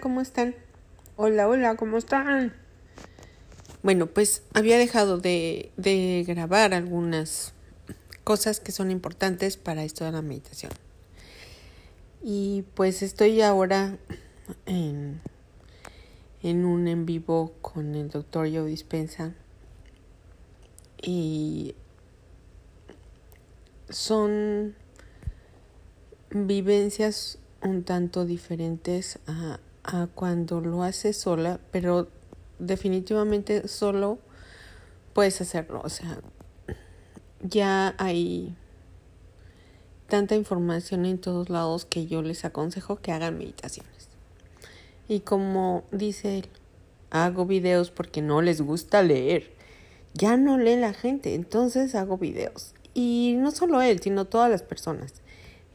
¿cómo están? Hola, hola, ¿cómo están? Bueno, pues había dejado de, de grabar algunas cosas que son importantes para esto de la meditación. Y pues estoy ahora en, en un en vivo con el doctor Joe Dispensa. Y son vivencias un tanto diferentes a, a cuando lo haces sola, pero definitivamente solo puedes hacerlo. O sea, ya hay tanta información en todos lados que yo les aconsejo que hagan meditaciones. Y como dice él, hago videos porque no les gusta leer. Ya no lee la gente, entonces hago videos. Y no solo él, sino todas las personas.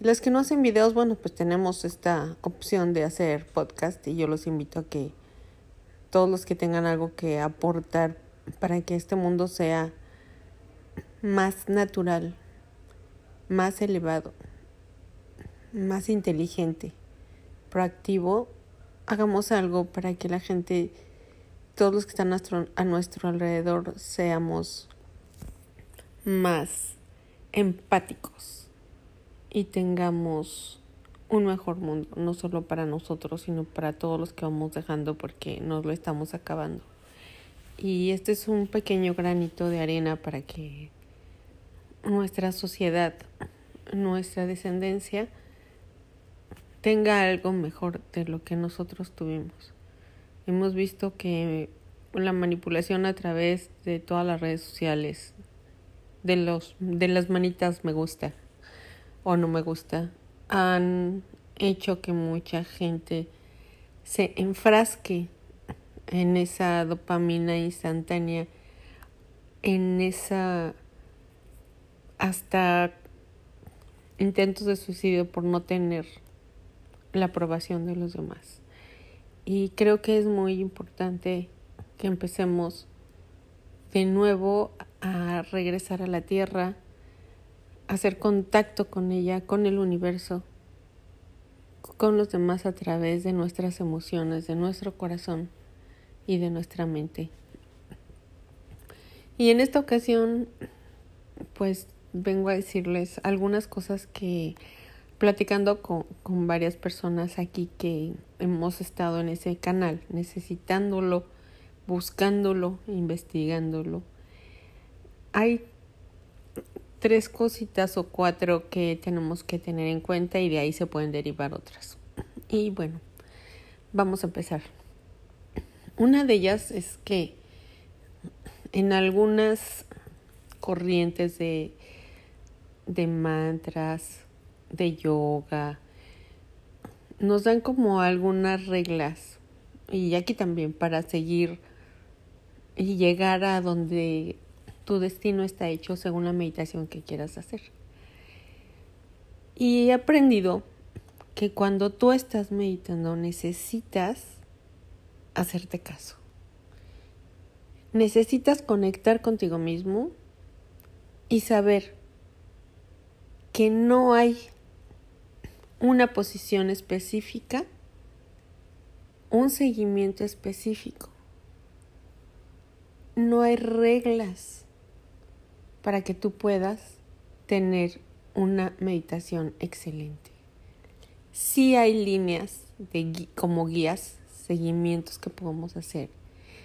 Los que no hacen videos, bueno, pues tenemos esta opción de hacer podcast y yo los invito a que todos los que tengan algo que aportar para que este mundo sea más natural, más elevado, más inteligente, proactivo, hagamos algo para que la gente, todos los que están a nuestro, alrededor, seamos más empáticos y tengamos un mejor mundo, no solo para nosotros, sino para todos los que vamos dejando porque nos lo estamos acabando. Y este es un pequeño granito de arena para que nuestra sociedad, nuestra descendencia, tenga algo mejor de lo que nosotros tuvimos. Hemos visto que la manipulación a través de todas las redes sociales, de los de las manitas me gusta, o no me gusta han hecho que mucha gente se enfrasque en esa dopamina instantánea, en esa hasta intentos de suicidio por no tener la aprobación de los demás. Y creo que es muy importante que empecemos de nuevo a regresar a la tierra, hacer contacto con ella, con el universo, con los demás a través de nuestras emociones, de nuestro corazón y de nuestra mente. Y en esta ocasión, pues vengo a decirles algunas cosas que platicando con, con varias personas aquí que hemos estado en ese canal, necesitándolo, buscándolo, investigándolo. Hay tres cositas o cuatro que tenemos que tener en cuenta y de ahí se pueden derivar otras. Y bueno, vamos a empezar. Una de ellas es que en algunas corrientes de, de mantras, de yoga, nos dan como algunas reglas y aquí también para seguir y llegar a donde tu destino está hecho según la meditación que quieras hacer. Y he aprendido que cuando tú estás meditando necesitas hacerte caso. Necesitas conectar contigo mismo y saber que no hay una posición específica, un seguimiento específico. No hay reglas para que tú puedas tener una meditación excelente. Sí hay líneas de, como guías, seguimientos que podemos hacer.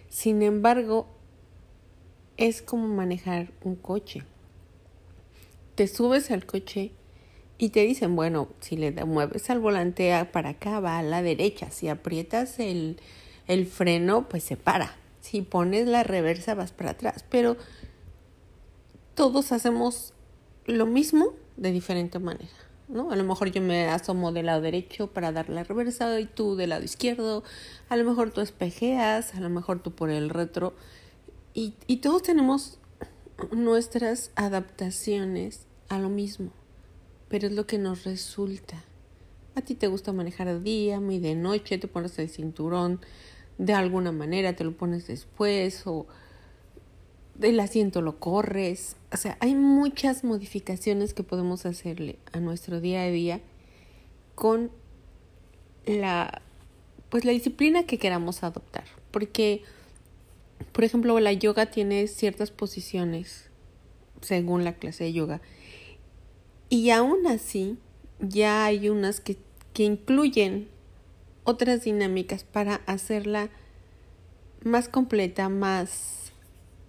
Sin embargo, es como manejar un coche. Te subes al coche y te dicen, bueno, si le mueves al volante para acá, va a la derecha. Si aprietas el, el freno, pues se para. Si pones la reversa, vas para atrás. Pero todos hacemos lo mismo de diferente manera, ¿no? A lo mejor yo me asomo del lado derecho para dar la reversa y tú del lado izquierdo, a lo mejor tú espejeas, a lo mejor tú por el retro y, y todos tenemos nuestras adaptaciones a lo mismo, pero es lo que nos resulta. A ti te gusta manejar de día, muy de noche, te pones el cinturón de alguna manera, te lo pones después o del asiento lo corres. O sea, hay muchas modificaciones que podemos hacerle a nuestro día a día con la pues la disciplina que queramos adoptar, porque por ejemplo, la yoga tiene ciertas posiciones según la clase de yoga. Y aún así, ya hay unas que, que incluyen otras dinámicas para hacerla más completa, más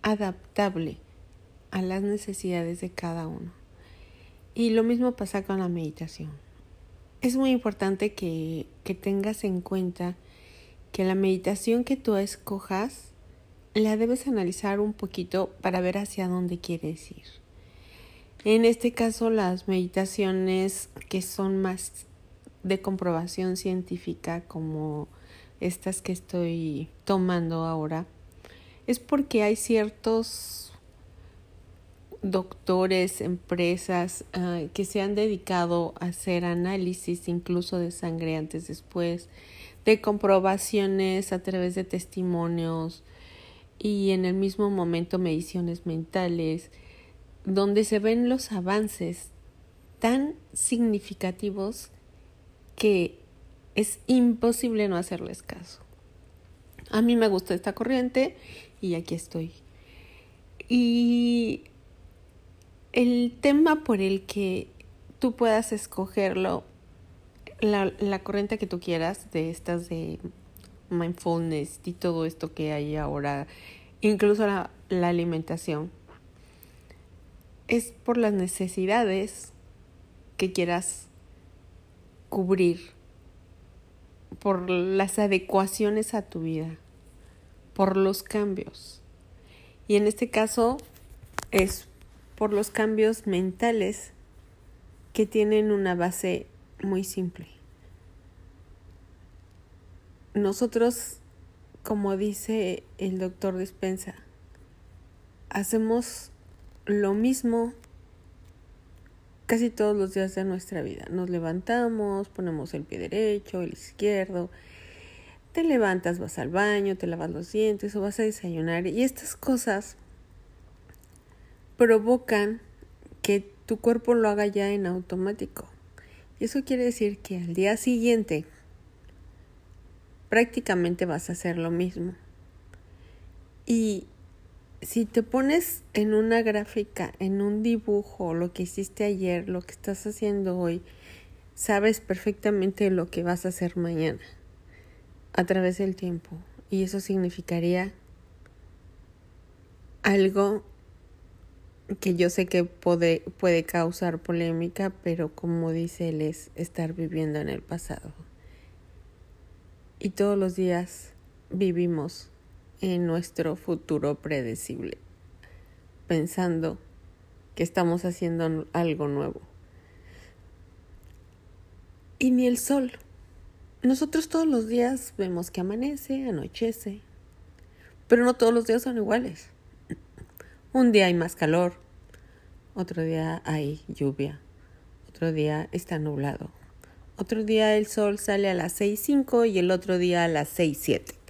adaptable a las necesidades de cada uno. Y lo mismo pasa con la meditación. Es muy importante que, que tengas en cuenta que la meditación que tú escojas la debes analizar un poquito para ver hacia dónde quieres ir. En este caso, las meditaciones que son más de comprobación científica, como estas que estoy tomando ahora, es porque hay ciertos doctores, empresas ah, que se han dedicado a hacer análisis incluso de sangre antes después, de comprobaciones a través de testimonios, y en el mismo momento mediciones mentales, donde se ven los avances tan significativos que es imposible no hacerles caso. A mí me gusta esta corriente y aquí estoy. Y el tema por el que tú puedas escogerlo, la, la corriente que tú quieras, de estas de mindfulness y todo esto que hay ahora, incluso la, la alimentación, es por las necesidades que quieras cubrir, por las adecuaciones a tu vida, por los cambios. Y en este caso es por los cambios mentales que tienen una base muy simple nosotros, como dice el doctor Despensa, hacemos lo mismo casi todos los días de nuestra vida. Nos levantamos, ponemos el pie derecho, el izquierdo, te levantas, vas al baño, te lavas los dientes o vas a desayunar y estas cosas provocan que tu cuerpo lo haga ya en automático. Y eso quiere decir que al día siguiente, prácticamente vas a hacer lo mismo. Y si te pones en una gráfica, en un dibujo, lo que hiciste ayer, lo que estás haciendo hoy, sabes perfectamente lo que vas a hacer mañana a través del tiempo. Y eso significaría algo que yo sé que puede, puede causar polémica, pero como dice él, es estar viviendo en el pasado y todos los días vivimos en nuestro futuro predecible, pensando que estamos haciendo algo nuevo. Y ni el sol. Nosotros todos los días vemos que amanece, anochece, pero no todos los días son iguales. Un día hay más calor, otro día hay lluvia, otro día está nublado, otro día el sol sale a las 6.05 y el otro día a las 6.07.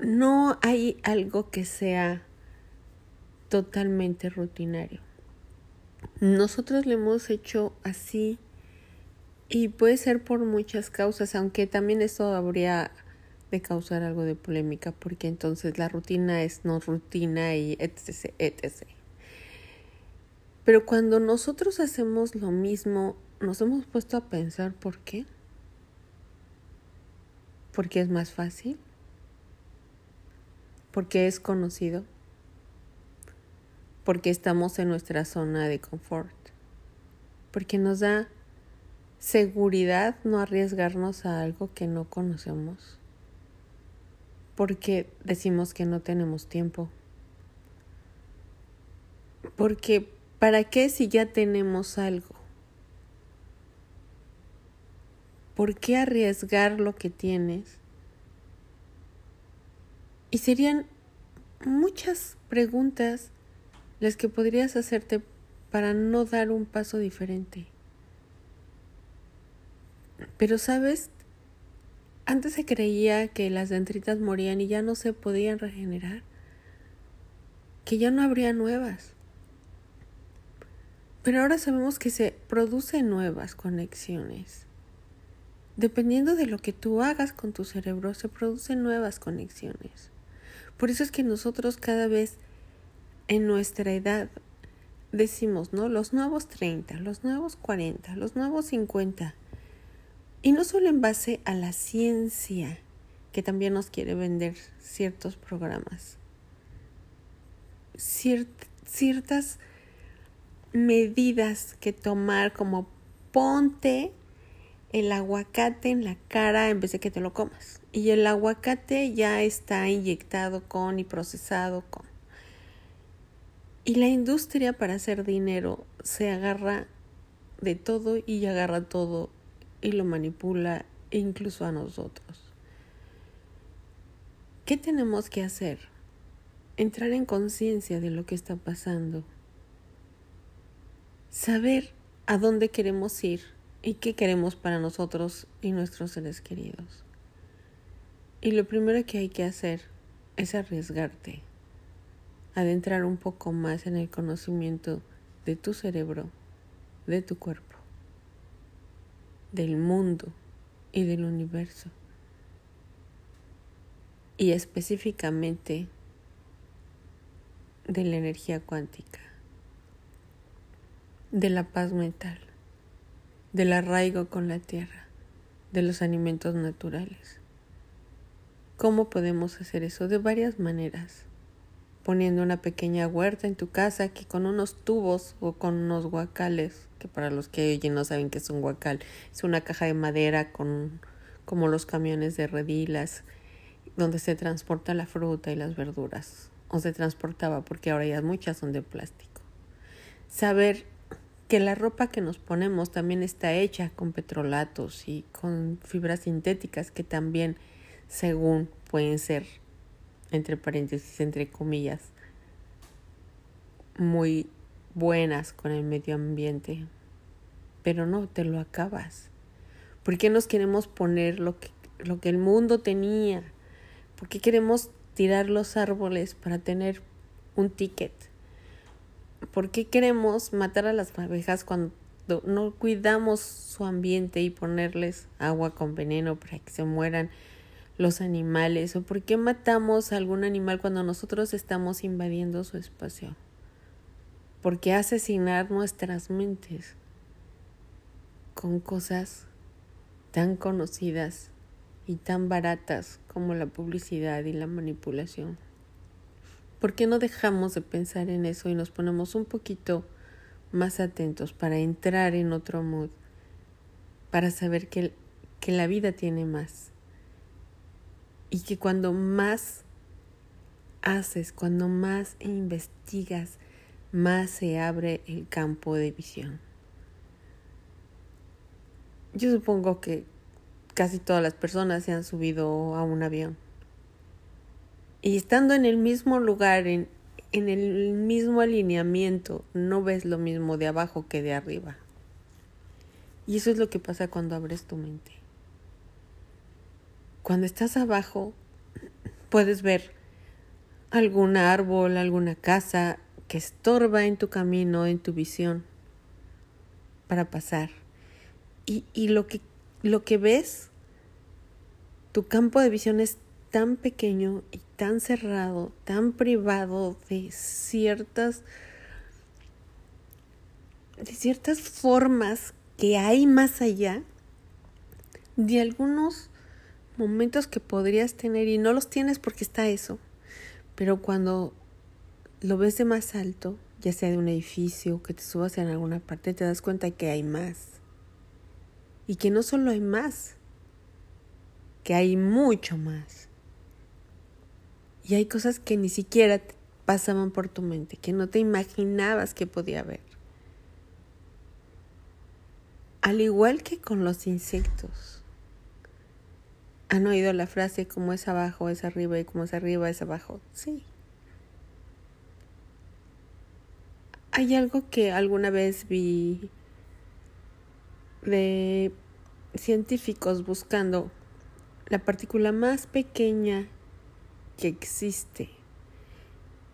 No hay algo que sea totalmente rutinario. Nosotros lo hemos hecho así y puede ser por muchas causas, aunque también eso habría de causar algo de polémica, porque entonces la rutina es no rutina y etc, etc. Pero cuando nosotros hacemos lo mismo nos hemos puesto a pensar por qué. Porque es más fácil. Porque es conocido. Porque estamos en nuestra zona de confort. Porque nos da seguridad no arriesgarnos a algo que no conocemos. Porque decimos que no tenemos tiempo. Porque ¿para qué si ya tenemos algo? ¿Por qué arriesgar lo que tienes? Y serían muchas preguntas las que podrías hacerte para no dar un paso diferente. Pero sabes, antes se creía que las dendritas morían y ya no se podían regenerar, que ya no habría nuevas. Pero ahora sabemos que se producen nuevas conexiones dependiendo de lo que tú hagas con tu cerebro, se producen nuevas conexiones. Por eso es que nosotros cada vez en nuestra edad decimos, ¿no? Los nuevos 30, los nuevos 40, los nuevos 50. Y no solo en base a la ciencia, que también nos quiere vender ciertos programas, ciertas medidas que tomar como ponte el aguacate en la cara en vez de que te lo comas. Y el aguacate ya está inyectado con y procesado con. Y la industria para hacer dinero se agarra de todo y agarra todo y lo manipula incluso a nosotros. ¿Qué tenemos que hacer? Entrar en conciencia de lo que está pasando. Saber a dónde queremos ir y qué queremos para nosotros y nuestros seres queridos. Y lo primero que hay que hacer es arriesgarte, adentrar un poco más en el conocimiento de tu cerebro, de tu cuerpo, del mundo y del universo. Y específicamente de la energía cuántica, de la paz mental del arraigo con la tierra, de los alimentos naturales. ¿Cómo podemos hacer eso? De varias maneras. Poniendo una pequeña huerta en tu casa que con unos tubos o con unos guacales, que para los que oyen no saben que es un guacal, es una caja de madera con como los camiones de redilas donde se transporta la fruta y las verduras. O se transportaba porque ahora ya muchas son de plástico. Saber que la ropa que nos ponemos también está hecha con petrolatos y con fibras sintéticas que también, según pueden ser, entre paréntesis, entre comillas, muy buenas con el medio ambiente. Pero no, te lo acabas. ¿Por qué nos queremos poner lo que, lo que el mundo tenía? ¿Por qué queremos tirar los árboles para tener un ticket? ¿Por qué queremos matar a las abejas cuando no cuidamos su ambiente y ponerles agua con veneno para que se mueran los animales? ¿O por qué matamos a algún animal cuando nosotros estamos invadiendo su espacio? ¿Por qué asesinar nuestras mentes con cosas tan conocidas y tan baratas como la publicidad y la manipulación? ¿Por qué no dejamos de pensar en eso y nos ponemos un poquito más atentos para entrar en otro mood, para saber que, que la vida tiene más? Y que cuando más haces, cuando más investigas, más se abre el campo de visión. Yo supongo que casi todas las personas se han subido a un avión y estando en el mismo lugar, en, en el mismo alineamiento, no ves lo mismo de abajo que de arriba. Y eso es lo que pasa cuando abres tu mente. Cuando estás abajo, puedes ver algún árbol, alguna casa que estorba en tu camino, en tu visión, para pasar. Y, y lo, que, lo que ves, tu campo de visión es tan pequeño y tan cerrado, tan privado de ciertas de ciertas formas que hay más allá de algunos momentos que podrías tener y no los tienes porque está eso. Pero cuando lo ves de más alto, ya sea de un edificio, que te subas en alguna parte, te das cuenta que hay más. Y que no solo hay más, que hay mucho más. Y hay cosas que ni siquiera pasaban por tu mente, que no te imaginabas que podía haber. Al igual que con los insectos. ¿Han oído la frase como es abajo es arriba y como es arriba es abajo? Sí. Hay algo que alguna vez vi de científicos buscando la partícula más pequeña que existe.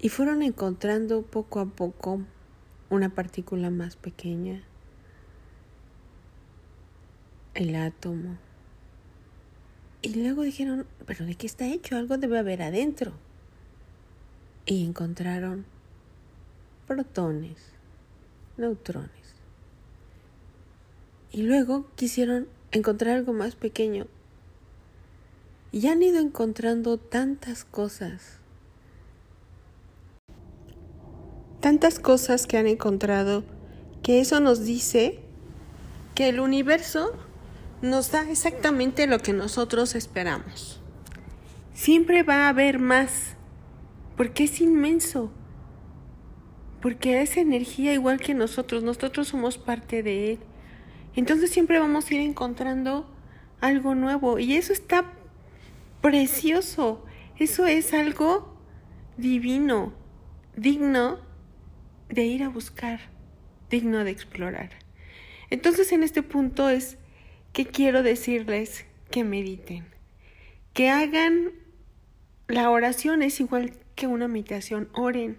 Y fueron encontrando poco a poco una partícula más pequeña, el átomo, Y luego dijeron, pero ¿de qué está hecho? Algo debe haber adentro. Y encontraron protones, neutrones. Y luego quisieron encontrar algo más pequeño. Y han ido encontrando tantas cosas. Tantas cosas que han encontrado que eso nos dice que el universo nos da exactamente lo que nosotros esperamos. Siempre va a haber más, porque es inmenso, porque es energía igual que nosotros, nosotros somos parte de él. Entonces siempre vamos a ir encontrando algo nuevo y eso está precioso, eso es algo divino, digno de ir a buscar, digno de explorar. Entonces en este punto es que quiero decirles que mediten, que hagan la oración es igual que una meditación, oren.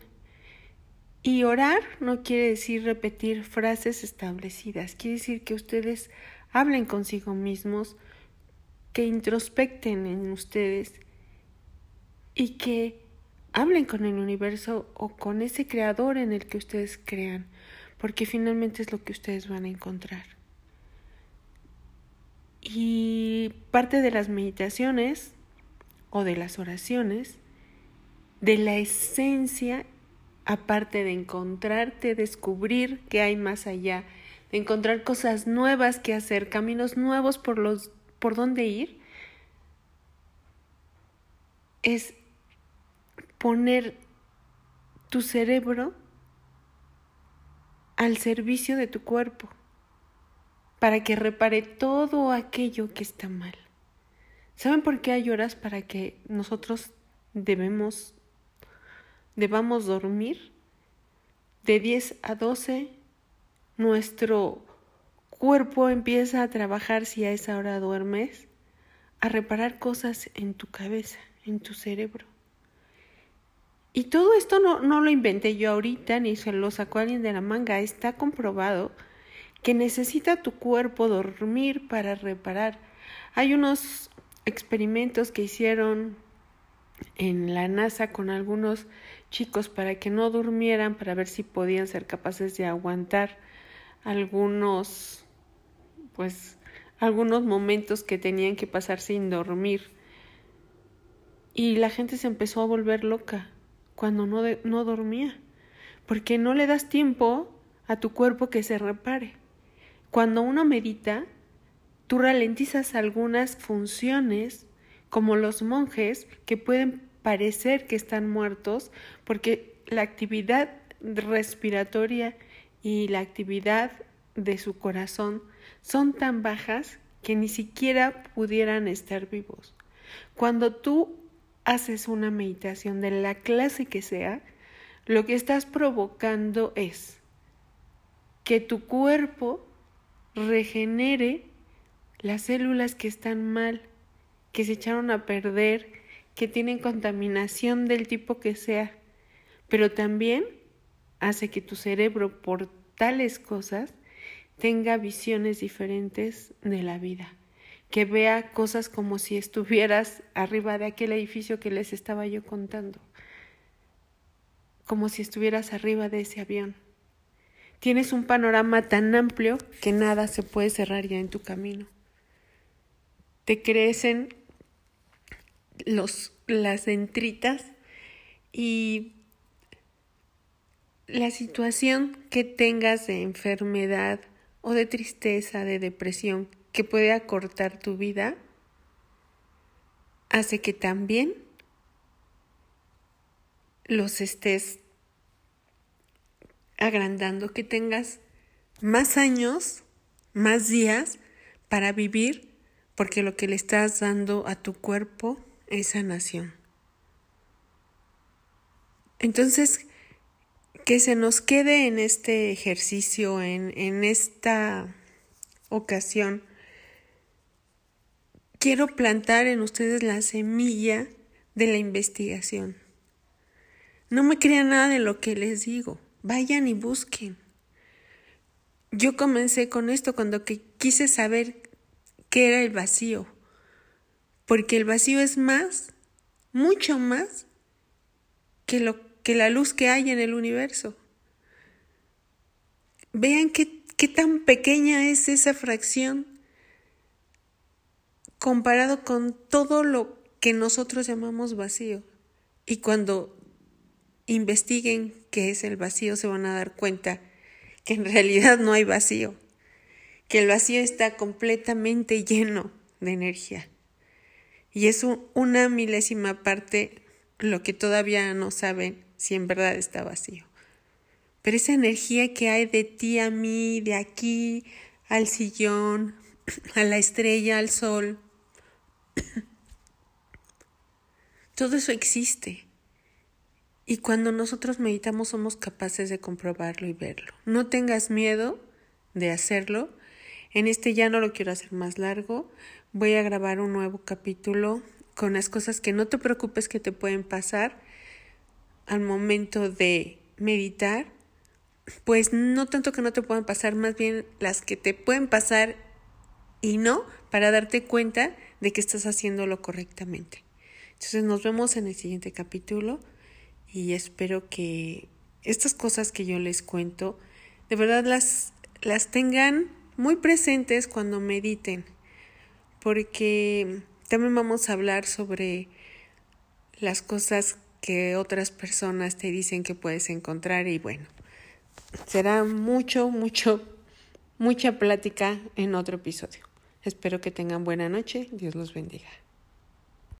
Y orar no quiere decir repetir frases establecidas, quiere decir que ustedes hablen consigo mismos, que introspecten en ustedes y que hablen con el universo o con ese creador en el que ustedes crean, porque finalmente es lo que ustedes van a encontrar. Y parte de las meditaciones o de las oraciones, de la esencia, aparte de encontrarte, descubrir que hay más allá, de encontrar cosas nuevas que hacer, caminos nuevos por los por dónde ir, es poner tu cerebro al servicio de tu cuerpo para que repare todo aquello que está mal. ¿Saben por qué hay horas para que nosotros debemos debamos dormir? De 10 a 12 nuestro cuerpo empieza a trabajar si a esa hora duermes, a reparar cosas en tu cabeza, en tu cerebro. Y todo esto no, no lo inventé yo ahorita, ni se lo sacó alguien de la manga, está comprobado que necesita tu cuerpo dormir para reparar. Hay unos experimentos que hicieron en la NASA con algunos chicos para que no durmieran, para ver si podían ser capaces de aguantar algunos, pues, algunos momentos que tenían que pasar sin dormir. Y la gente se empezó a volver loca cuando no, no dormía, porque no le das tiempo a tu cuerpo que se repare. Cuando uno medita, tú ralentizas algunas funciones, como los monjes, que pueden parecer que están muertos, porque la actividad respiratoria y la actividad de su corazón son tan bajas que ni siquiera pudieran estar vivos. Cuando tú haces una meditación de la clase que sea, lo que estás provocando es que tu cuerpo regenere las células que están mal, que se echaron a perder, que tienen contaminación del tipo que sea, pero también hace que tu cerebro por tales cosas tenga visiones diferentes de la vida, que vea cosas como si estuvieras arriba de aquel edificio que les estaba yo contando, como si estuvieras arriba de ese avión Tienes un panorama tan amplio que nada se puede cerrar ya en tu camino. Te crecen los, las entritas y la situación que tengas de enfermedad o de tristeza, de depresión, que puede acortar tu vida, hace que también los estés agrandando, que tengas más años, más días para vivir, porque lo que le estás dando a tu cuerpo es sanación. Entonces, que se nos quede en este ejercicio, en, en esta ocasión, quiero plantar en ustedes la semilla de la investigación. No me crean nada de lo que les digo. Vayan y busquen. Yo comencé con esto cuando que quise saber qué era el vacío, Porque el vacío es más, mucho más que, lo, que la luz que hay en el universo. Vean qué, qué tan pequeña es esa fracción comparado con todo lo que nosotros llamamos vacío. Y cuando investiguen qué es el vacío, se van a dar cuenta que en realidad no hay vacío, que el vacío está completamente lleno de energía. Y es una milésima parte lo que todavía no saben si en verdad está vacío. Pero esa energía que hay de ti a mí, de aquí al sillón, a la estrella, al sol, todo eso existe. Y cuando nosotros meditamos somos capaces de comprobarlo y verlo. No tengas miedo de hacerlo. En este ya no lo quiero hacer más largo. Voy a grabar un nuevo capítulo con las cosas que no te preocupes que te pueden pasar al momento de meditar. Pues no tanto que no te puedan pasar, más bien las que te pueden pasar y no para darte cuenta de que estás haciéndolo correctamente. Entonces nos vemos en el siguiente capítulo y espero que estas cosas que yo les cuento de verdad las, las tengan muy presentes cuando mediten, porque también vamos a hablar sobre las cosas que otras personas te dicen que puedes encontrar y bueno, será mucho, mucho, mucha plática en otro episodio. Espero que tengan buena noche. Dios los bendiga.